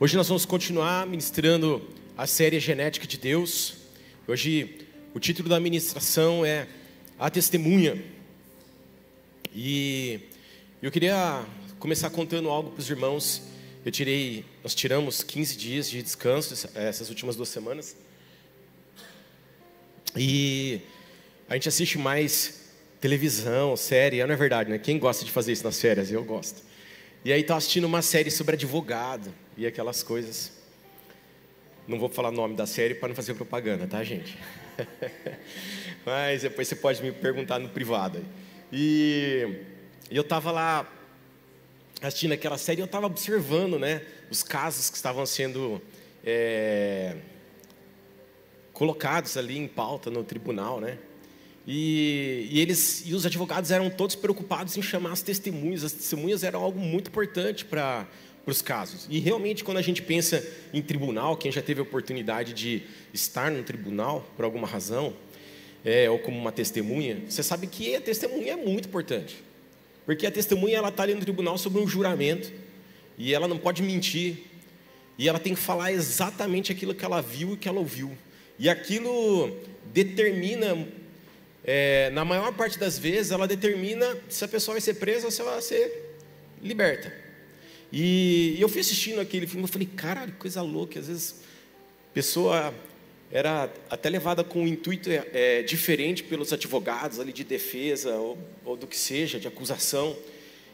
Hoje nós vamos continuar ministrando a série Genética de Deus. Hoje o título da ministração é A Testemunha. E eu queria começar contando algo para os irmãos. Eu tirei, nós tiramos 15 dias de descanso essas últimas duas semanas. E a gente assiste mais televisão, série, não é verdade, né? Quem gosta de fazer isso nas férias? Eu gosto. E aí estava assistindo uma série sobre advogado e aquelas coisas. Não vou falar o nome da série para não fazer propaganda, tá, gente? Mas depois você pode me perguntar no privado. E, eu estava lá assistindo aquela série eu estava observando, né, os casos que estavam sendo é, colocados ali em pauta no tribunal, né? E, e, eles e os advogados eram todos preocupados em chamar as testemunhas. As testemunhas eram algo muito importante para os casos. E realmente, quando a gente pensa em tribunal, quem já teve a oportunidade de estar no tribunal por alguma razão, é, ou como uma testemunha, você sabe que a testemunha é muito importante. Porque a testemunha ela está ali no tribunal sobre um juramento e ela não pode mentir e ela tem que falar exatamente aquilo que ela viu e que ela ouviu. E aquilo determina é, na maior parte das vezes, ela determina se a pessoa vai ser presa ou se ela vai ser liberta. E, eu fui assistindo aquele filme, eu falei, caralho, que coisa louca. Às vezes, pessoa era até levada com um intuito é, diferente pelos advogados ali de defesa ou, ou, do que seja, de acusação.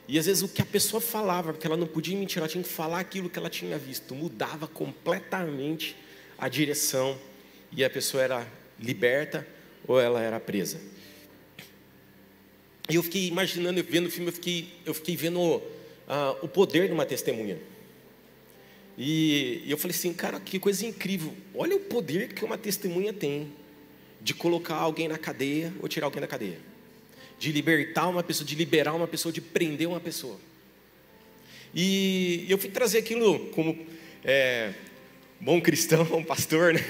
E às vezes o que a pessoa falava, porque ela não podia mentir, ela tinha que falar aquilo que ela tinha visto, mudava completamente a direção e a pessoa era liberta ou ela era presa. E eu fiquei imaginando, vendo o filme, eu fiquei, eu fiquei vendo uh, o poder de uma testemunha. E, e eu falei assim, cara, que coisa incrível. Olha o poder que uma testemunha tem de colocar alguém na cadeia ou tirar alguém da cadeia. De libertar uma pessoa, de liberar uma pessoa, de prender uma pessoa. E eu fui trazer aquilo como é, bom cristão, um pastor, né?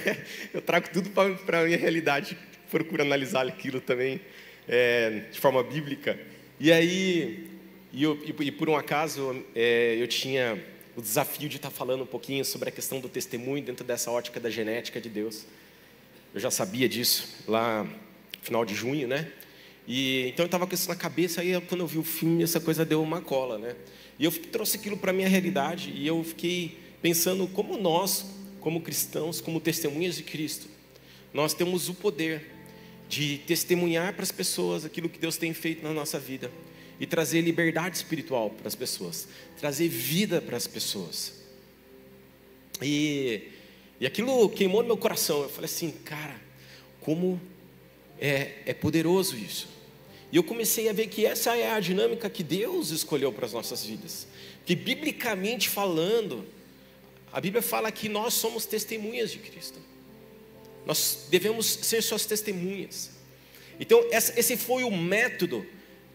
Eu trago tudo para a minha realidade procura analisar aquilo também é, de forma bíblica. E aí, e, eu, e por um acaso, é, eu tinha o desafio de estar falando um pouquinho sobre a questão do testemunho dentro dessa ótica da genética de Deus. Eu já sabia disso lá final de junho, né? E então eu estava com isso na cabeça, aí quando eu vi o filme, essa coisa deu uma cola, né? E eu trouxe aquilo para minha realidade e eu fiquei pensando como nós, como cristãos, como testemunhas de Cristo, nós temos o poder de testemunhar para as pessoas aquilo que Deus tem feito na nossa vida e trazer liberdade espiritual para as pessoas, trazer vida para as pessoas. E, e aquilo queimou no meu coração. Eu falei assim, cara, como é, é poderoso isso. E eu comecei a ver que essa é a dinâmica que Deus escolheu para as nossas vidas. Que biblicamente falando, a Bíblia fala que nós somos testemunhas de Cristo. Nós devemos ser suas testemunhas. Então, esse foi o método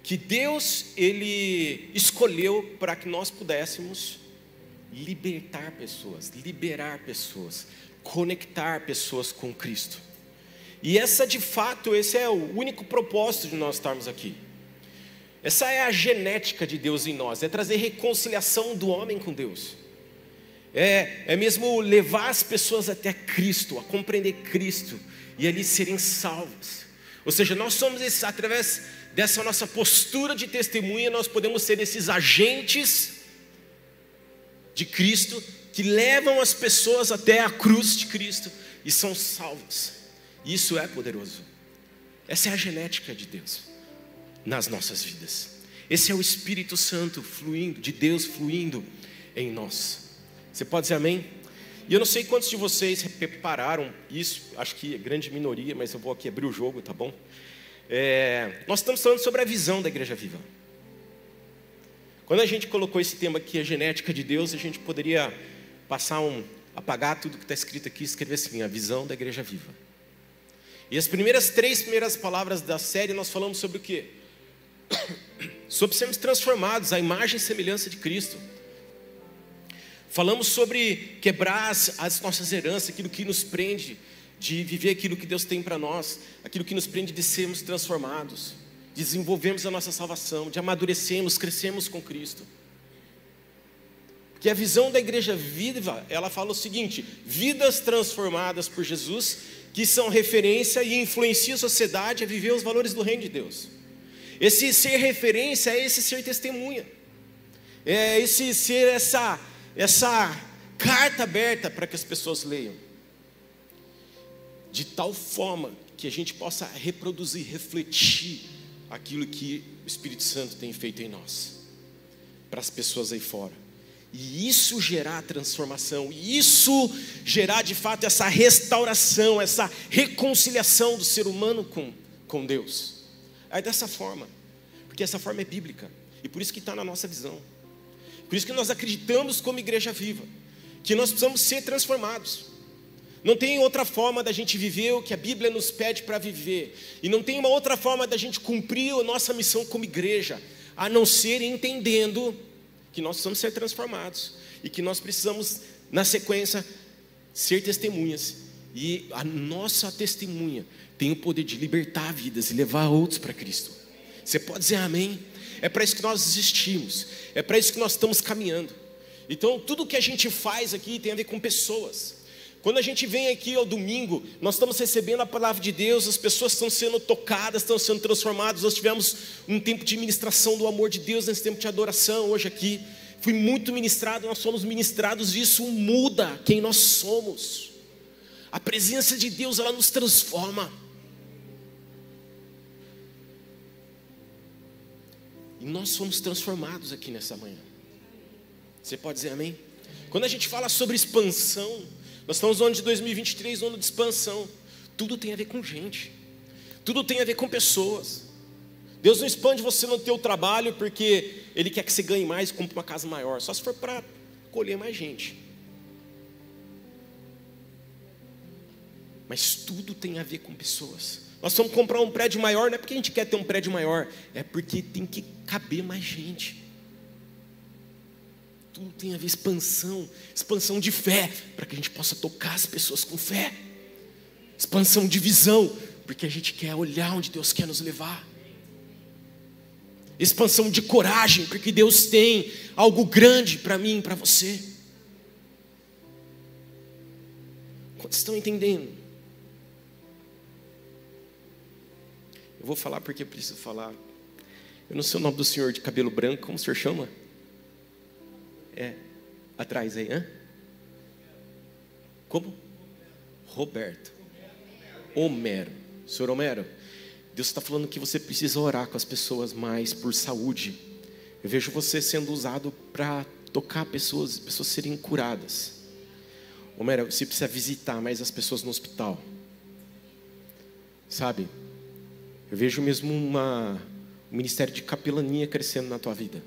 que Deus ele escolheu para que nós pudéssemos libertar pessoas, liberar pessoas, conectar pessoas com Cristo. E essa de fato, esse é o único propósito de nós estarmos aqui. Essa é a genética de Deus em nós, é trazer reconciliação do homem com Deus é, é mesmo levar as pessoas até Cristo, a compreender Cristo e ali serem salvos. Ou seja, nós somos esses, através dessa nossa postura de testemunha, nós podemos ser esses agentes de Cristo que levam as pessoas até a cruz de Cristo e são salvos. Isso é poderoso. Essa é a genética de Deus nas nossas vidas. Esse é o Espírito Santo fluindo, de Deus fluindo em nós. Você pode dizer amém? E eu não sei quantos de vocês prepararam isso, acho que é grande minoria, mas eu vou aqui abrir o jogo, tá bom? É, nós estamos falando sobre a visão da igreja viva. Quando a gente colocou esse tema aqui, a genética de Deus, a gente poderia passar um, apagar tudo que está escrito aqui e escrever assim, a visão da igreja viva. E as primeiras três primeiras palavras da série nós falamos sobre o quê? Sobre sermos transformados à imagem e semelhança de Cristo. Falamos sobre quebrar as, as nossas heranças, aquilo que nos prende de viver aquilo que Deus tem para nós, aquilo que nos prende de sermos transformados, de desenvolvermos a nossa salvação, de amadurecermos, crescermos com Cristo. Porque a visão da igreja viva, ela fala o seguinte: vidas transformadas por Jesus, que são referência e influenciam a sociedade a viver os valores do reino de Deus. Esse ser referência é esse ser testemunha. É esse ser essa essa carta aberta para que as pessoas leiam. De tal forma que a gente possa reproduzir, refletir aquilo que o Espírito Santo tem feito em nós, para as pessoas aí fora. E isso gerar transformação, e isso gerar de fato essa restauração, essa reconciliação do ser humano com, com Deus. É dessa forma, porque essa forma é bíblica, e por isso que está na nossa visão. Por isso que nós acreditamos como igreja viva, que nós precisamos ser transformados. Não tem outra forma da gente viver o que a Bíblia nos pede para viver. E não tem uma outra forma da gente cumprir a nossa missão como igreja, a não ser entendendo que nós precisamos ser transformados e que nós precisamos, na sequência, ser testemunhas. E a nossa testemunha tem o poder de libertar vidas e levar outros para Cristo. Você pode dizer amém? É para isso que nós existimos, é para isso que nós estamos caminhando. Então, tudo que a gente faz aqui tem a ver com pessoas. Quando a gente vem aqui ao domingo, nós estamos recebendo a palavra de Deus, as pessoas estão sendo tocadas, estão sendo transformadas. Nós tivemos um tempo de ministração do amor de Deus nesse tempo de adoração hoje aqui. Fui muito ministrado, nós somos ministrados e isso muda quem nós somos. A presença de Deus, ela nos transforma. E nós somos transformados aqui nessa manhã. Você pode dizer amém? Quando a gente fala sobre expansão, nós estamos no ano de 2023, no ano de expansão. Tudo tem a ver com gente. Tudo tem a ver com pessoas. Deus não expande você no teu trabalho porque Ele quer que você ganhe mais e compre uma casa maior. Só se for para colher mais gente. Mas tudo tem a ver com pessoas. Nós vamos comprar um prédio maior, não é porque a gente quer ter um prédio maior, é porque tem que caber mais gente tudo tem a ver expansão, expansão de fé, para que a gente possa tocar as pessoas com fé. Expansão de visão, porque a gente quer olhar onde Deus quer nos levar. Expansão de coragem, porque Deus tem algo grande para mim e para você. Quantos estão entendendo? Eu vou falar porque preciso falar. Eu não sei o nome do senhor de cabelo branco, como o senhor chama? É, atrás aí, hã? Como? Roberto. Homero. Senhor Homero, Deus está falando que você precisa orar com as pessoas mais por saúde. Eu vejo você sendo usado para tocar pessoas, pessoas serem curadas. Homero, você precisa visitar mais as pessoas no hospital. Sabe? Eu vejo mesmo uma, um ministério de capelania crescendo na tua vida.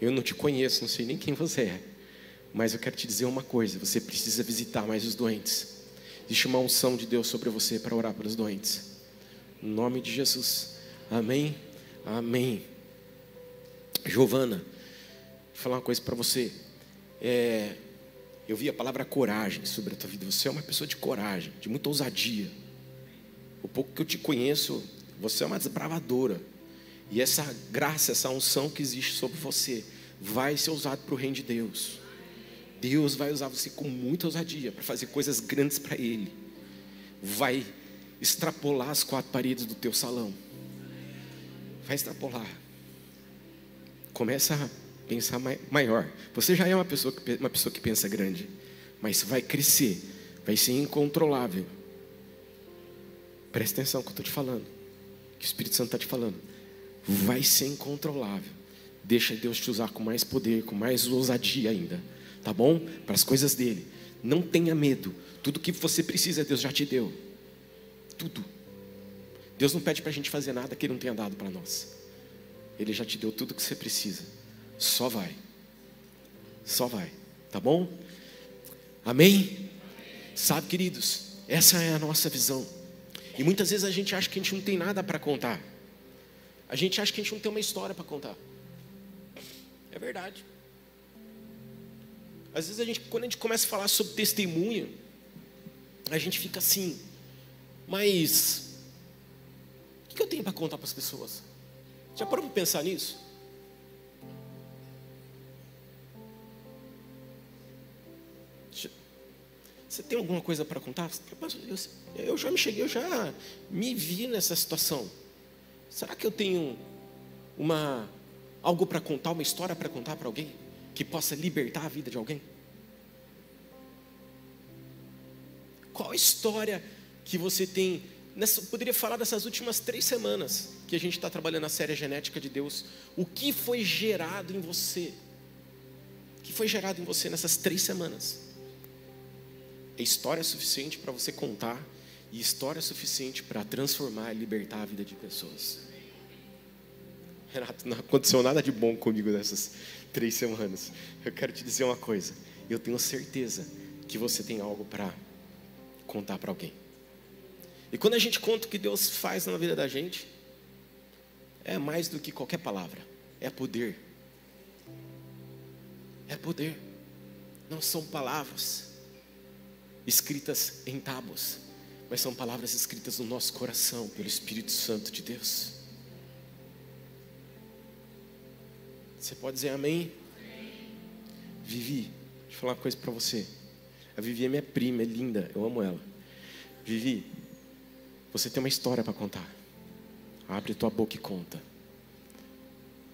Eu não te conheço, não sei nem quem você é. Mas eu quero te dizer uma coisa: você precisa visitar mais os doentes. Existe uma unção de Deus sobre você para orar pelos doentes. Em nome de Jesus. Amém. Amém. Giovana, vou falar uma coisa para você. É, eu vi a palavra coragem sobre a tua vida. Você é uma pessoa de coragem, de muita ousadia. O pouco que eu te conheço, você é uma desbravadora. E essa graça, essa unção que existe sobre você, vai ser usado para o reino de Deus. Deus vai usar você com muita ousadia para fazer coisas grandes para Ele. Vai extrapolar as quatro paredes do teu salão. Vai extrapolar. Começa a pensar maior. Você já é uma pessoa que, uma pessoa que pensa grande, mas vai crescer, vai ser incontrolável. Presta atenção no que eu estou te falando, que o Espírito Santo está te falando vai ser incontrolável. Deixa Deus te usar com mais poder, com mais ousadia ainda, tá bom? Para as coisas dele. Não tenha medo. Tudo que você precisa, Deus já te deu. Tudo. Deus não pede para a gente fazer nada que Ele não tenha dado para nós. Ele já te deu tudo que você precisa. Só vai. Só vai. Tá bom? Amém? Sabe, queridos, essa é a nossa visão. E muitas vezes a gente acha que a gente não tem nada para contar. A gente acha que a gente não tem uma história para contar. É verdade. Às vezes a gente, quando a gente começa a falar sobre testemunha, a gente fica assim, mas o que eu tenho para contar para as pessoas? Já parou para pensar nisso? Você tem alguma coisa para contar? Eu já me cheguei, eu já me vi nessa situação. Será que eu tenho uma algo para contar, uma história para contar para alguém que possa libertar a vida de alguém? Qual história que você tem? Nessa, poderia falar dessas últimas três semanas que a gente está trabalhando a série genética de Deus. O que foi gerado em você? O que foi gerado em você nessas três semanas? É história suficiente para você contar e história suficiente para transformar e libertar a vida de pessoas. Renato, não aconteceu nada de bom comigo nessas três semanas. Eu quero te dizer uma coisa. Eu tenho certeza que você tem algo para contar para alguém. E quando a gente conta o que Deus faz na vida da gente, é mais do que qualquer palavra, é poder. É poder. Não são palavras escritas em tábuas, mas são palavras escritas no nosso coração pelo Espírito Santo de Deus. Você pode dizer amém? amém. Vivi, deixa eu falar uma coisa para você. A Vivi é minha prima, é linda, eu amo ela. Vivi, você tem uma história para contar. Abre tua boca e conta.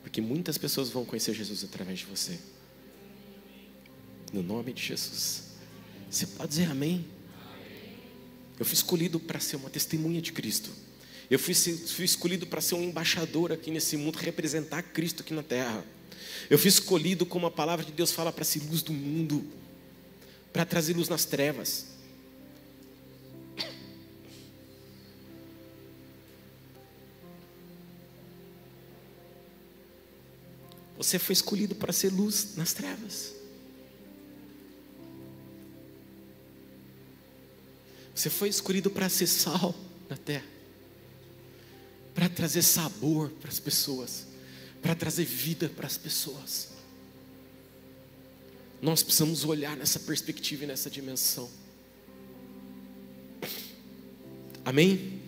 Porque muitas pessoas vão conhecer Jesus através de você. No nome de Jesus. Você pode dizer amém? Eu fui escolhido para ser uma testemunha de Cristo. Eu fui, fui escolhido para ser um embaixador aqui nesse mundo, representar Cristo aqui na terra. Eu fui escolhido, como a palavra de Deus fala, para ser luz do mundo para trazer luz nas trevas. Você foi escolhido para ser luz nas trevas. Você foi escolhido para ser sal na terra, para trazer sabor para as pessoas, para trazer vida para as pessoas. Nós precisamos olhar nessa perspectiva e nessa dimensão. Amém?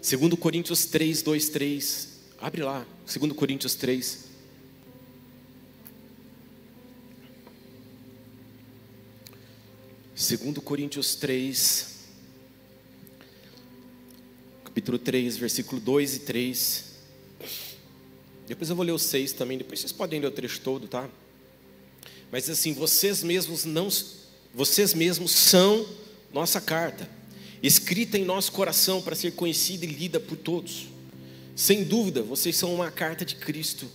Segundo Coríntios 3, 2, 3. Abre lá, segundo Coríntios 3. Segundo Coríntios 3, capítulo 3, versículo 2 e 3. Depois eu vou ler o 6 também, depois vocês podem ler o trecho todo, tá? Mas assim, vocês mesmos não vocês mesmos são nossa carta, escrita em nosso coração para ser conhecida e lida por todos. Sem dúvida, vocês são uma carta de Cristo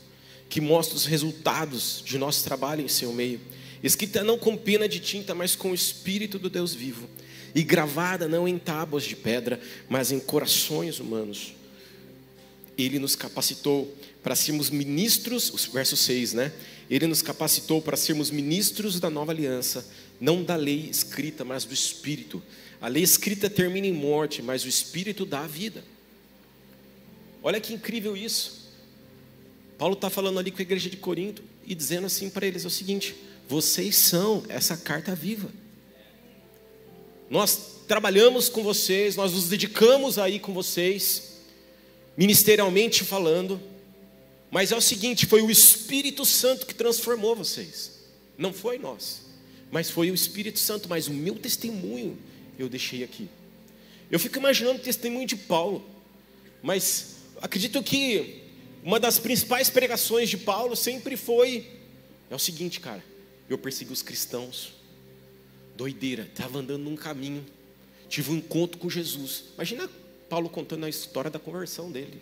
que mostra os resultados de nosso trabalho em seu meio, escrita não com pena de tinta, mas com o espírito do Deus vivo, e gravada não em tábuas de pedra, mas em corações humanos. Ele nos capacitou para sermos ministros, verso 6, né? Ele nos capacitou para sermos ministros da nova aliança, não da lei escrita, mas do Espírito. A lei escrita termina em morte, mas o Espírito dá a vida. Olha que incrível isso. Paulo está falando ali com a igreja de Corinto e dizendo assim para eles: é o seguinte, vocês são essa carta viva. Nós trabalhamos com vocês, nós nos dedicamos aí com vocês, ministerialmente falando, mas é o seguinte: foi o Espírito Santo que transformou vocês, não foi nós, mas foi o Espírito Santo. Mas o meu testemunho eu deixei aqui. Eu fico imaginando o testemunho de Paulo, mas acredito que uma das principais pregações de Paulo sempre foi: é o seguinte, cara, eu persegui os cristãos, doideira, estava andando num caminho, tive um encontro com Jesus. Imagina Paulo contando a história da conversão dele.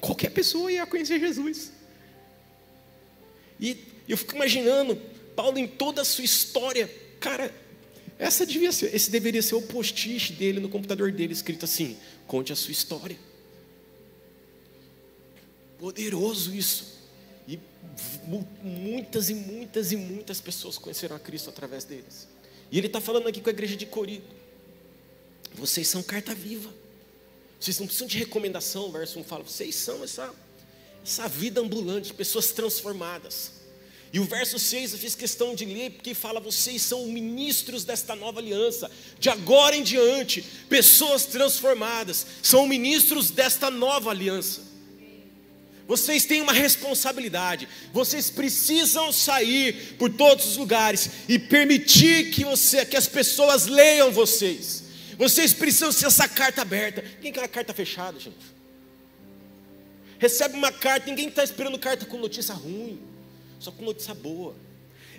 Qualquer pessoa ia conhecer Jesus. E eu fico imaginando Paulo em toda a sua história, cara, essa devia ser, esse deveria ser o post-it dele no computador dele, escrito assim: conte a sua história. Poderoso isso. E muitas e muitas e muitas pessoas conheceram a Cristo através deles. E ele está falando aqui com a igreja de Corinto. Vocês são carta viva. Vocês não precisam de recomendação, o verso 1 fala, vocês são essa, essa vida ambulante, pessoas transformadas. E o verso 6 eu fiz questão de ler, porque fala: vocês são ministros desta nova aliança, de agora em diante, pessoas transformadas, são ministros desta nova aliança. Vocês têm uma responsabilidade. Vocês precisam sair por todos os lugares e permitir que, você, que as pessoas leiam vocês. Vocês precisam ser essa carta aberta. Quem quer uma carta fechada, gente? Recebe uma carta, ninguém está esperando carta com notícia ruim, só com notícia boa.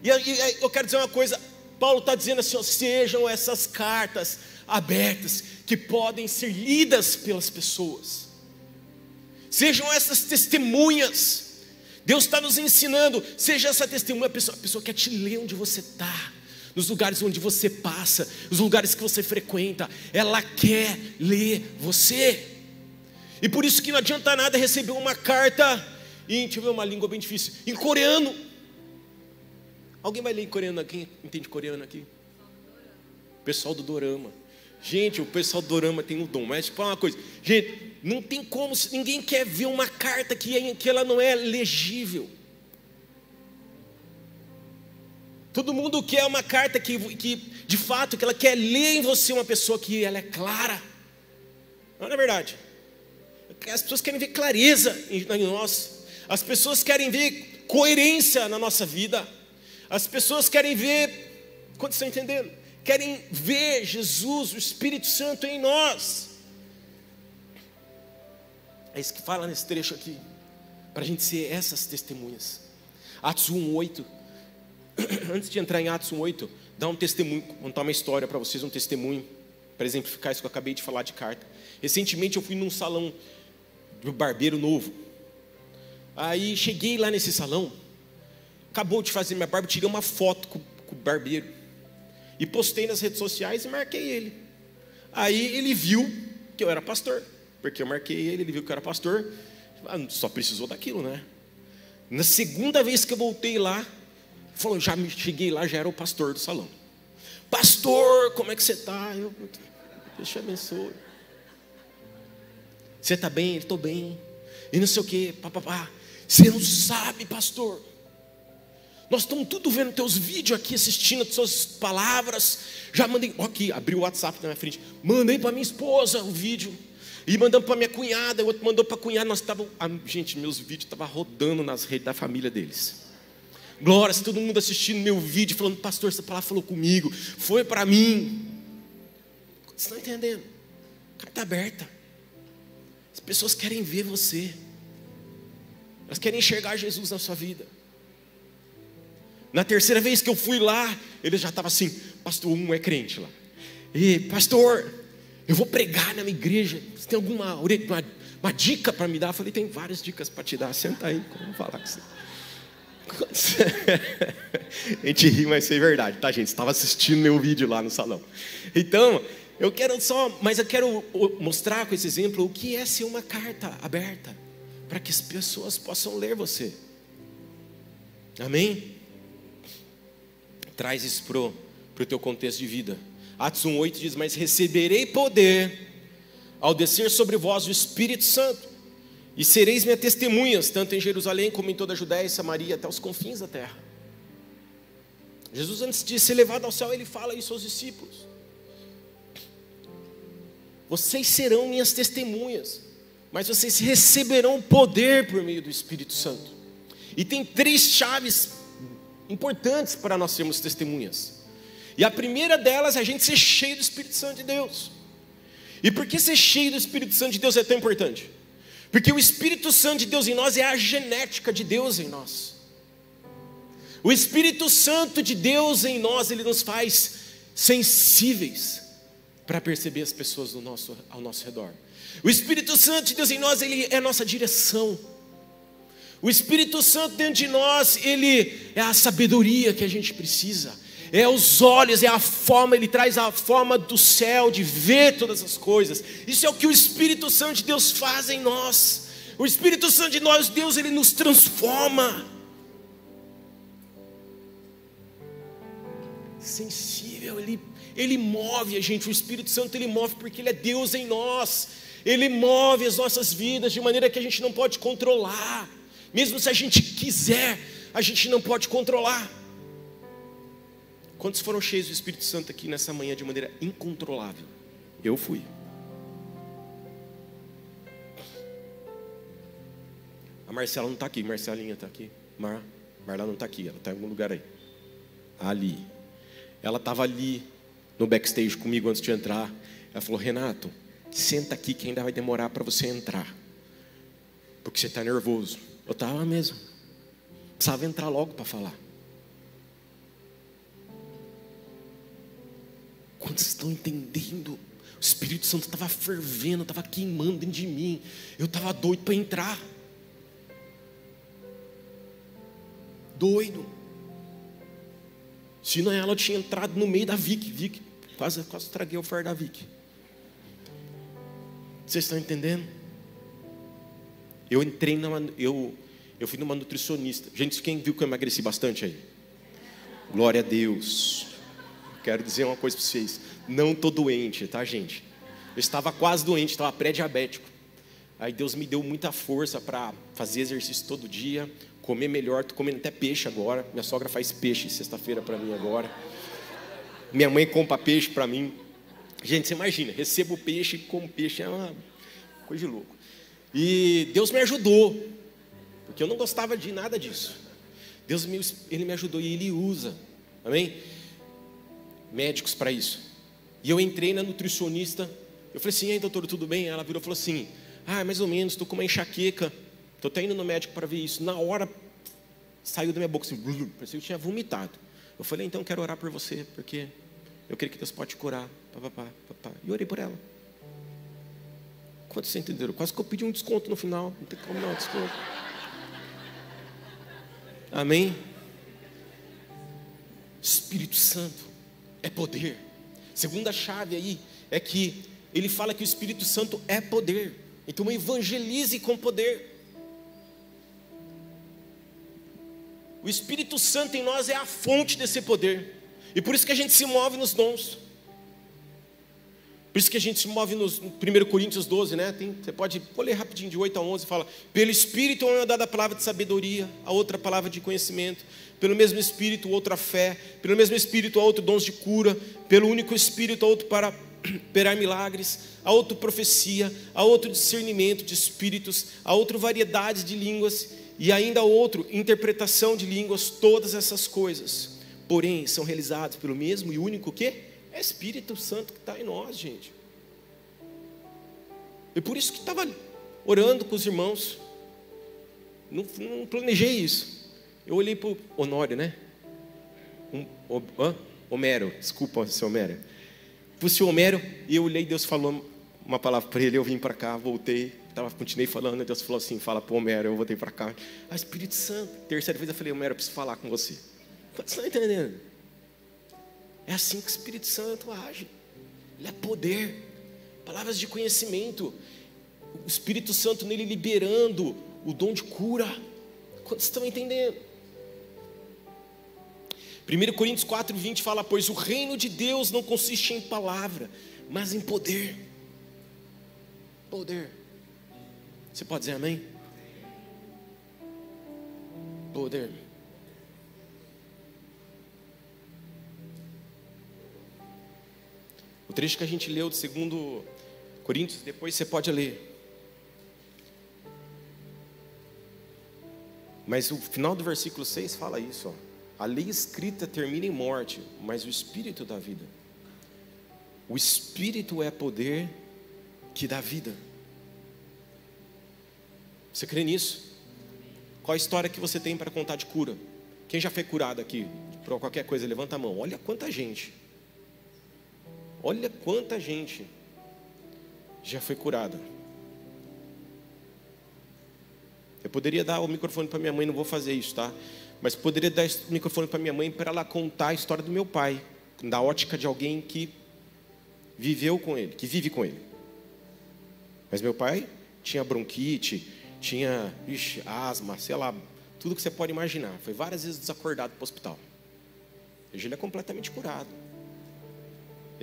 E eu quero dizer uma coisa: Paulo está dizendo assim: ó, sejam essas cartas abertas que podem ser lidas pelas pessoas. Sejam essas testemunhas. Deus está nos ensinando, seja essa testemunha, a pessoa, a pessoa quer te ler onde você está, nos lugares onde você passa, nos lugares que você frequenta, ela quer ler você. E por isso que não adianta nada receber uma carta em, deixa eu ver uma língua bem difícil, em coreano. Alguém vai ler em coreano? Quem entende coreano aqui? Pessoal do Dorama. Gente, o pessoal do Dorama tem um dom, mas fala uma coisa, gente, não tem como, ninguém quer ver uma carta que, é, que ela não é legível. Todo mundo quer uma carta que, que, de fato, que ela quer ler em você uma pessoa que ela é clara. Não é verdade? As pessoas querem ver clareza em, nós. As pessoas querem ver coerência na nossa vida. As pessoas querem ver, quando estão entendendo? Querem ver Jesus, o Espírito Santo em nós. É isso que fala nesse trecho aqui, para a gente ser essas testemunhas. Atos 1:8. Antes de entrar em Atos 1:8, dá um testemunho, contar uma história para vocês, um testemunho para exemplificar isso que eu acabei de falar de carta. Recentemente eu fui num salão do barbeiro novo. Aí cheguei lá nesse salão, acabou de fazer minha barba, tirei uma foto com, com o barbeiro e postei nas redes sociais e marquei ele. Aí ele viu que eu era pastor, porque eu marquei ele, ele viu que eu era pastor, ah, só precisou daquilo, né? Na segunda vez que eu voltei lá, falou, já me cheguei lá, já era o pastor do salão. Pastor, como é que você está? Eu, Deus te abençoe. Você está bem? Estou bem. E não sei o que, papapá. Você não sabe, pastor. Nós estamos tudo vendo teus vídeos aqui, assistindo as suas palavras. Já mandei, ó, aqui, abri o WhatsApp na minha frente. Mandei para minha esposa o vídeo. E mandamos para minha cunhada, o outro mandou para a cunhada. Nós estávamos, gente, meus vídeos estavam rodando nas redes da família deles. Glória, todo mundo assistindo meu vídeo, falando, pastor, essa palavra falou comigo, foi para mim. Vocês estão entendendo? Carta aberta. As pessoas querem ver você. Elas querem enxergar Jesus na sua vida. Na terceira vez que eu fui lá, ele já estava assim, pastor, um é crente lá. E pastor, eu vou pregar na minha igreja. Você tem alguma uma, uma dica para me dar? Eu falei, tem várias dicas para te dar. Senta aí, vamos falar com você. a gente ri, mas isso é verdade, tá, gente? Estava assistindo meu vídeo lá no salão. Então, eu quero só, mas eu quero mostrar com esse exemplo o que é ser uma carta aberta para que as pessoas possam ler você. Amém? Traz isso para o teu contexto de vida. Atos 1,8 diz: Mas receberei poder ao descer sobre vós o Espírito Santo, e sereis minhas testemunhas, tanto em Jerusalém como em toda a Judéia e Samaria, até os confins da terra. Jesus, antes de ser levado ao céu, ele fala isso aos discípulos: Vocês serão minhas testemunhas, mas vocês receberão poder por meio do Espírito Santo. E tem três chaves importantes para nós sermos testemunhas. E a primeira delas é a gente ser cheio do Espírito Santo de Deus. E por que ser cheio do Espírito Santo de Deus é tão importante? Porque o Espírito Santo de Deus em nós é a genética de Deus em nós. O Espírito Santo de Deus em nós, ele nos faz sensíveis para perceber as pessoas nosso, ao nosso redor. O Espírito Santo de Deus em nós, ele é a nossa direção. O Espírito Santo dentro de nós, ele é a sabedoria que a gente precisa. É os olhos, é a forma, ele traz a forma do céu de ver todas as coisas. Isso é o que o Espírito Santo de Deus faz em nós. O Espírito Santo de nós, Deus, ele nos transforma. Sensível, ele, ele move a gente. O Espírito Santo ele move porque ele é Deus em nós. Ele move as nossas vidas de maneira que a gente não pode controlar. Mesmo se a gente quiser, a gente não pode controlar. Quantos foram cheios do Espírito Santo aqui nessa manhã de maneira incontrolável? Eu fui. Marcela não está aqui, Marcelinha está aqui. Mar, Marla não está aqui, ela está em algum lugar aí. Ali. Ela estava ali no backstage comigo antes de entrar. Ela falou: Renato, senta aqui que ainda vai demorar para você entrar. Porque você está nervoso. Eu estava mesmo. Precisava entrar logo para falar. Quantos estão entendendo? O Espírito Santo estava fervendo, estava queimando dentro de mim. Eu estava doido para entrar. Doido. Se não ela, eu tinha entrado no meio da Vic. Vic, quase, quase traguei o fer da Vic. Vocês estão entendendo? Eu entrei numa. Eu, eu fui numa nutricionista. Gente, quem viu que eu emagreci bastante aí? Glória a Deus. Quero dizer uma coisa para vocês. Não estou doente, tá, gente? Eu estava quase doente, estava pré-diabético. Aí Deus me deu muita força para fazer exercício todo dia, comer melhor. Estou comendo até peixe agora. Minha sogra faz peixe sexta-feira para mim agora. Minha mãe compra peixe para mim. Gente, você imagina, recebo peixe como peixe. É uma coisa de louco. E Deus me ajudou, porque eu não gostava de nada disso. Deus me, ele me ajudou e ele usa, amém? médicos para isso. E eu entrei na nutricionista, eu falei assim, ei doutor, tudo bem? Ela virou e falou assim, ah, mais ou menos, estou com uma enxaqueca, estou até indo no médico para ver isso. Na hora, saiu da minha boca assim, parecia que eu tinha vomitado. Eu falei, então quero orar por você, porque eu creio que Deus pode curar. Pá, pá, pá, e orei por ela. Quantos vocês entenderam? Quase que eu pedi um desconto no final. Não tem como não, desconto. Amém? Espírito Santo é poder. Segunda chave aí é que ele fala que o Espírito Santo é poder. Então evangelize com poder. O Espírito Santo em nós é a fonte desse poder. E por isso que a gente se move nos dons. Por isso que a gente se move nos 1 Coríntios 12, né? Tem, você pode vou ler rapidinho, de 8 a 11, fala: Pelo Espírito é dada a palavra de sabedoria, a outra palavra de conhecimento, pelo mesmo Espírito, outra fé, pelo mesmo Espírito, a outro dons de cura, pelo único Espírito, a outro para operar milagres, a outro profecia, a outro discernimento de espíritos, a outro variedade de línguas, e ainda a outro interpretação de línguas, todas essas coisas, porém, são realizadas pelo mesmo e único que? É Espírito Santo que está em nós, gente. E por isso que estava orando com os irmãos. Não, não, planejei isso. Eu olhei para o Honório, né? Um, o, Homero, desculpa, seu Homero. Para o seu Homero, e eu olhei, Deus falou uma palavra para ele, eu vim para cá, voltei, tava, continuei falando, e Deus falou assim: fala para o Homero, eu voltei para cá. Ah, Espírito Santo. Terceira vez eu falei: Homero, eu preciso falar com você. Você está entendendo? É assim que o Espírito Santo age. Ele é poder, palavras de conhecimento. O Espírito Santo nele liberando o dom de cura. Quantos estão entendendo? 1 Coríntios 4, 20 fala: Pois o reino de Deus não consiste em palavra, mas em poder. Poder. Você pode dizer amém? Poder. O trecho que a gente leu de 2 Coríntios, depois você pode ler. Mas o final do versículo 6 fala isso: ó. a lei escrita termina em morte, mas o espírito dá vida. O espírito é poder que dá vida. Você crê nisso? Qual a história que você tem para contar de cura? Quem já foi curado aqui por qualquer coisa, levanta a mão. Olha quanta gente. Olha quanta gente já foi curada. Eu poderia dar o microfone para minha mãe, não vou fazer isso, tá? Mas poderia dar o microfone para minha mãe para ela contar a história do meu pai, da ótica de alguém que viveu com ele, que vive com ele. Mas meu pai tinha bronquite, tinha ixi, asma, sei lá, tudo que você pode imaginar. Foi várias vezes desacordado para o hospital. Hoje ele é completamente curado.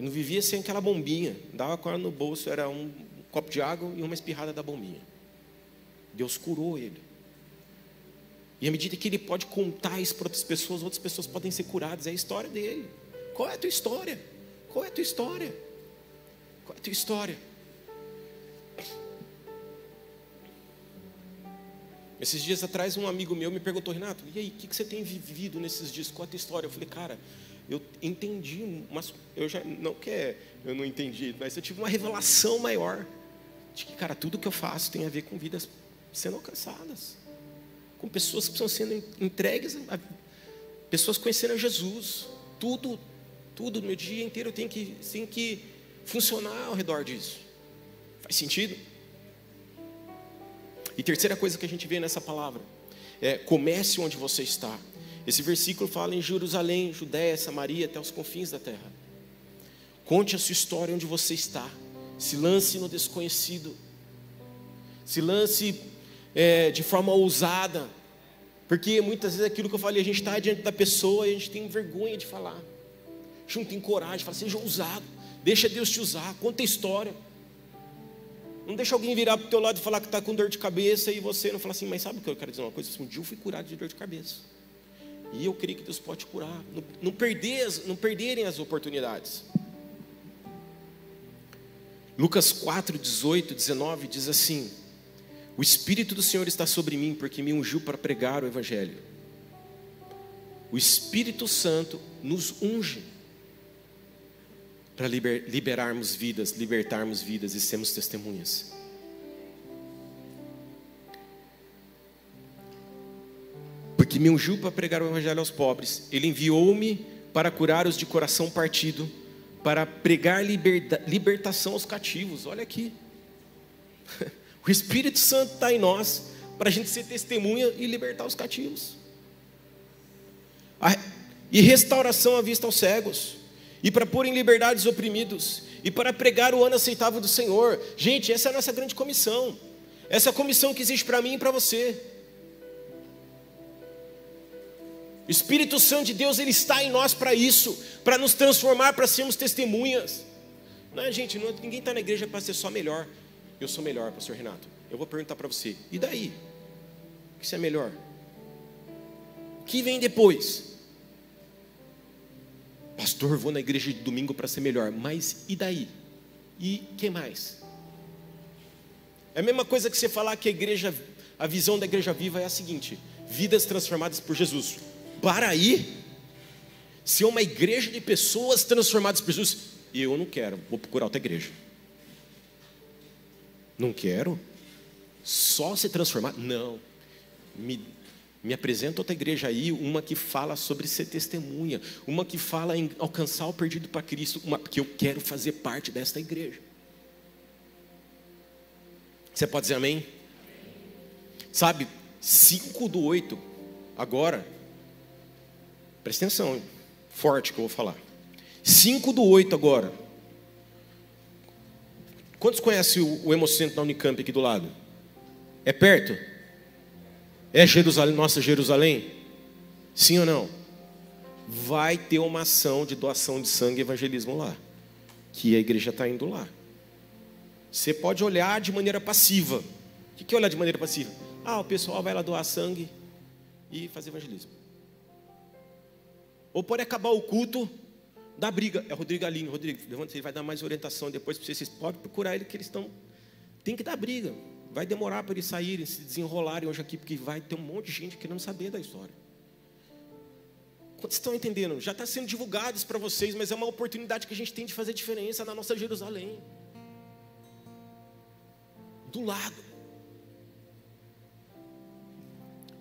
Ele não vivia sem aquela bombinha. Dava com ela no bolso, era um copo de água e uma espirrada da bombinha. Deus curou ele. E à medida que ele pode contar isso para outras pessoas, outras pessoas podem ser curadas. É a história dele. Qual é a tua história? Qual é a tua história? Qual é a tua história? Esses dias atrás, um amigo meu me perguntou, Renato, e aí, o que, que você tem vivido nesses dias? Qual a tua história? Eu falei, cara, eu entendi, mas eu já, não que é, eu não entendi, mas eu tive uma revelação maior de que, cara, tudo que eu faço tem a ver com vidas sendo alcançadas, com pessoas que estão sendo entregues, a, pessoas conhecendo a Jesus, tudo, tudo meu dia inteiro tem que, tem que funcionar ao redor disso. Faz sentido? E terceira coisa que a gente vê nessa palavra é comece onde você está. Esse versículo fala em Jerusalém, Judéia, Samaria, até os confins da terra. Conte a sua história onde você está. Se lance no desconhecido. Se lance é, de forma ousada. Porque muitas vezes é aquilo que eu falei, a gente está diante da pessoa e a gente tem vergonha de falar. A gente não tem coragem, fala, seja ousado. Deixa Deus te usar, conta a história. Não deixa alguém virar para o teu lado e falar que está com dor de cabeça e você não falar assim, mas sabe o que eu quero dizer uma coisa? Um dia eu fui curado de dor de cabeça. E eu creio que Deus pode curar. Não, não, perder, não perderem as oportunidades. Lucas 4, 18, 19 diz assim: O Espírito do Senhor está sobre mim, porque me ungiu para pregar o Evangelho. O Espírito Santo nos unge para liber, liberarmos vidas, libertarmos vidas e sermos testemunhas. Porque me ungiu para pregar o Evangelho aos pobres, Ele enviou-me para curar os de coração partido, para pregar liberta, libertação aos cativos. Olha aqui. O Espírito Santo está em nós para a gente ser testemunha e libertar os cativos. E restauração à vista aos cegos. E para pôr em liberdade os oprimidos. E para pregar o ano aceitável do Senhor. Gente, essa é a nossa grande comissão. Essa é comissão que existe para mim e para você. O Espírito Santo de Deus, Ele está em nós para isso, para nos transformar, para sermos testemunhas. Não é, gente, não, ninguém está na igreja para ser só melhor. Eu sou melhor, pastor Renato. Eu vou perguntar para você, e daí? O que você é melhor? O que vem depois? Pastor, vou na igreja de domingo para ser melhor, mas e daí? E que mais? É a mesma coisa que você falar que a igreja, a visão da igreja viva é a seguinte: vidas transformadas por Jesus para aí, ser uma igreja de pessoas transformadas por Jesus, eu não quero, vou procurar outra igreja. Não quero? Só se transformar? Não. Me, me apresenta outra igreja aí, uma que fala sobre ser testemunha, uma que fala em alcançar o perdido para Cristo, uma que eu quero fazer parte desta igreja. Você pode dizer amém? Sabe, 5 do 8, agora, Presta atenção, forte que eu vou falar. 5 do 8 agora. Quantos conhecem o, Hemocentro da Unicamp aqui do lado? É perto? É Jerusalém, nossa Jerusalém? Sim ou não? Vai ter uma ação de doação de sangue e evangelismo lá. Que a igreja está indo lá. Você pode olhar de maneira passiva. O que é olhar de maneira passiva? Ah, o pessoal vai lá doar sangue e fazer evangelismo. Ou pode acabar o culto da briga. É Rodrigo Alinho. Rodrigo, levanta, ele vai dar mais orientação depois para vocês. Vocês podem procurar ele, que eles estão. Tem que dar briga. Vai demorar para eles saírem, se desenrolarem hoje aqui, porque vai ter um monte de gente querendo saber da história. Quantos estão entendendo? Já está sendo divulgado isso para vocês, mas é uma oportunidade que a gente tem de fazer diferença na nossa Jerusalém. Do lado.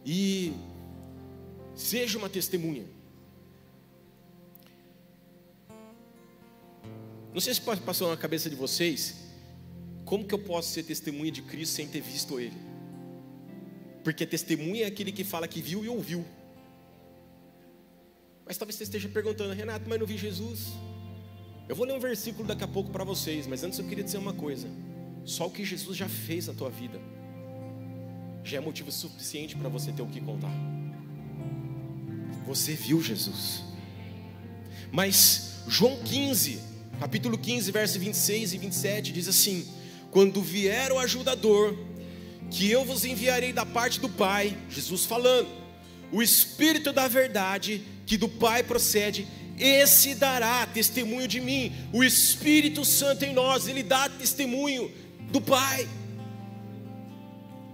E seja uma testemunha. Não sei se passou na cabeça de vocês, como que eu posso ser testemunha de Cristo sem ter visto Ele? Porque testemunha é aquele que fala que viu e ouviu. Mas talvez você esteja perguntando, Renato, mas não vi Jesus? Eu vou ler um versículo daqui a pouco para vocês, mas antes eu queria dizer uma coisa: só o que Jesus já fez na tua vida já é motivo suficiente para você ter o que contar. Você viu Jesus. Mas João 15, capítulo 15, verso 26 e 27 diz assim: Quando vier o ajudador, que eu vos enviarei da parte do Pai, Jesus falando, o Espírito da verdade, que do Pai procede, esse dará testemunho de mim. O Espírito Santo em nós, ele dá testemunho do Pai.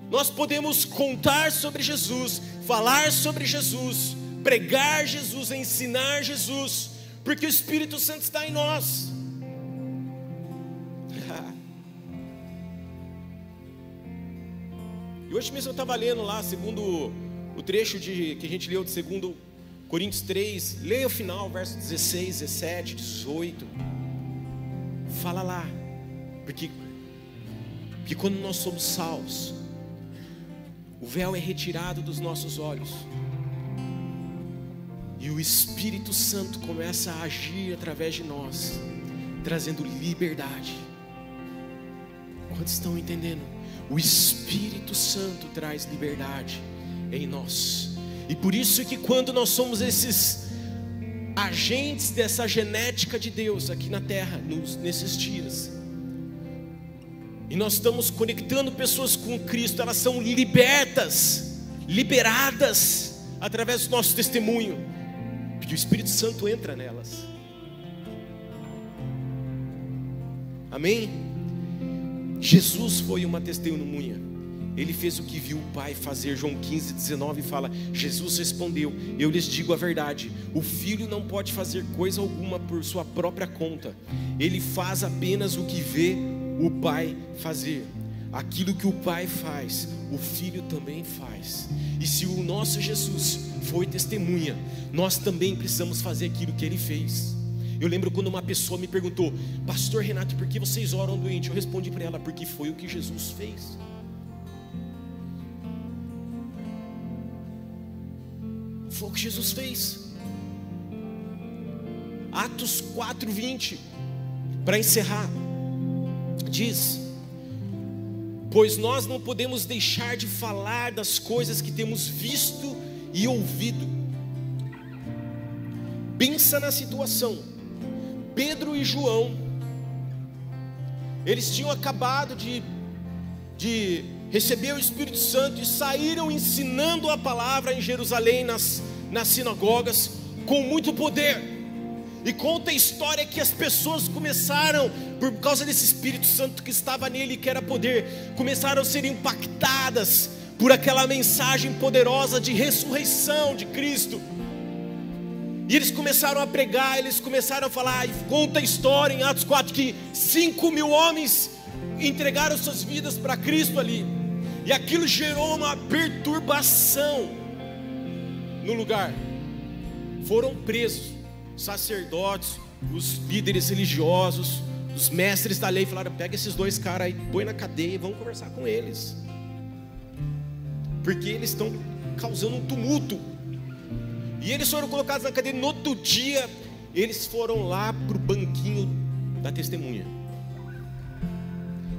Nós podemos contar sobre Jesus, falar sobre Jesus, pregar Jesus, ensinar Jesus, porque o Espírito Santo está em nós. e hoje mesmo eu estava lendo lá, segundo o trecho de, que a gente leu de segundo Coríntios 3, leia o final, verso 16, 17, 18. Fala lá, porque, porque quando nós somos salvos, o véu é retirado dos nossos olhos. E o Espírito Santo começa a agir através de nós, trazendo liberdade. Quantos estão entendendo? O Espírito Santo traz liberdade em nós. E por isso que quando nós somos esses agentes dessa genética de Deus aqui na terra, nos, nesses dias, e nós estamos conectando pessoas com Cristo, elas são libertas, liberadas através do nosso testemunho, porque o Espírito Santo entra nelas. Amém? Jesus foi uma testemunha. Ele fez o que viu o Pai fazer. João 15, 19 fala: Jesus respondeu: Eu lhes digo a verdade. O filho não pode fazer coisa alguma por sua própria conta. Ele faz apenas o que vê o Pai fazer. Aquilo que o Pai faz, o Filho também faz. E se o nosso Jesus foi testemunha, nós também precisamos fazer aquilo que ele fez. Eu lembro quando uma pessoa me perguntou, Pastor Renato, por que vocês oram doente? Eu respondi para ela, porque foi o que Jesus fez. Foi o que Jesus fez. Atos 4:20, para encerrar diz: Pois nós não podemos deixar de falar das coisas que temos visto e ouvido. Pensa na situação. Pedro e João, eles tinham acabado de, de receber o Espírito Santo e saíram ensinando a palavra em Jerusalém, nas, nas sinagogas, com muito poder. E conta a história que as pessoas começaram, por causa desse Espírito Santo que estava nele, que era poder, começaram a ser impactadas por aquela mensagem poderosa de ressurreição de Cristo. E eles começaram a pregar, eles começaram a falar, e conta a história em Atos 4 que 5 mil homens entregaram suas vidas para Cristo ali, e aquilo gerou uma perturbação no lugar, foram presos sacerdotes, os líderes religiosos, os mestres da lei falaram: pega esses dois caras aí, põe na cadeia e vamos conversar com eles, porque eles estão causando um tumulto. E eles foram colocados na cadeia. No outro dia, eles foram lá para o banquinho da testemunha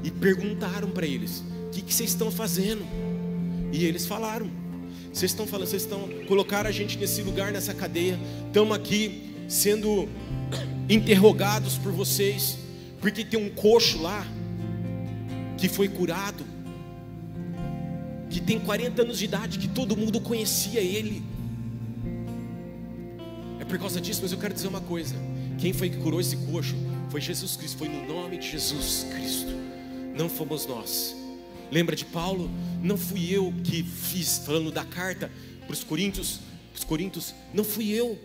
e perguntaram para eles: o que, que vocês estão fazendo? E eles falaram: vocês estão falando, vocês estão colocar a gente nesse lugar, nessa cadeia. Estamos aqui sendo interrogados por vocês, porque tem um coxo lá que foi curado, que tem 40 anos de idade, que todo mundo conhecia ele. É por causa disso, mas eu quero dizer uma coisa: quem foi que curou esse coxo? Foi Jesus Cristo, foi no nome de Jesus Cristo, não fomos nós. Lembra de Paulo? Não fui eu que fiz, falando da carta para os Coríntios, os Coríntios, não fui eu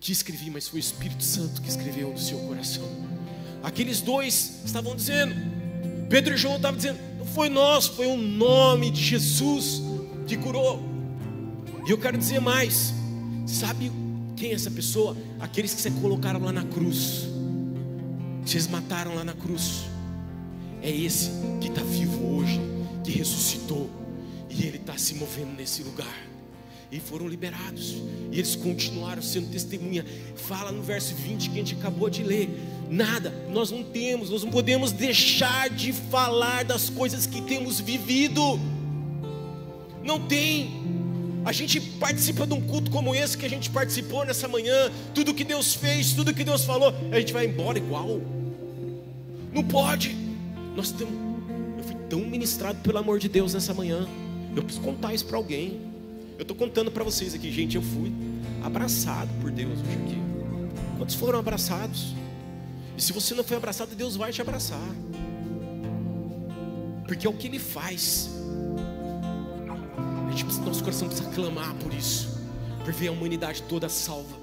que escrevi, mas foi o Espírito Santo que escreveu no seu coração. Aqueles dois estavam dizendo, Pedro e João estavam dizendo, não foi nós, foi o nome de Jesus que curou. E eu quero dizer mais, sabe quem é essa pessoa? Aqueles que vocês colocaram lá na cruz, vocês mataram lá na cruz. É esse que está vivo hoje, que ressuscitou, e ele está se movendo nesse lugar e foram liberados. E eles continuaram sendo testemunha. Fala no verso 20 que a gente acabou de ler. Nada, nós não temos, nós não podemos deixar de falar das coisas que temos vivido. Não tem. A gente participa de um culto como esse que a gente participou nessa manhã, tudo que Deus fez, tudo que Deus falou, a gente vai embora igual. Não pode. Nós temos. Eu fui tão ministrado pelo amor de Deus nessa manhã. Eu preciso contar isso para alguém. Eu estou contando para vocês aqui, gente, eu fui abraçado por Deus hoje aqui. Quantos foram abraçados? E se você não foi abraçado, Deus vai te abraçar. Porque é o que Ele faz. A gente, nosso coração precisa clamar por isso, por ver a humanidade toda salva.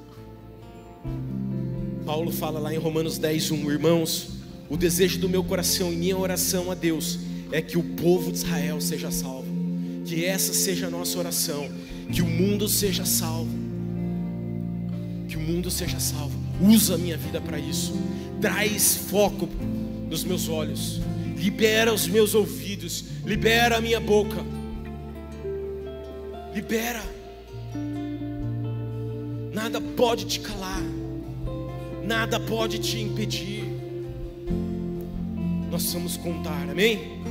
Paulo fala lá em Romanos 10, 1, irmãos, o desejo do meu coração e minha oração a Deus é que o povo de Israel seja salvo, que essa seja a nossa oração, que o mundo seja salvo, que o mundo seja salvo. Usa a minha vida para isso, traz foco nos meus olhos, libera os meus ouvidos, libera a minha boca, libera. Nada pode te calar, nada pode te impedir. Nós vamos contar, amém?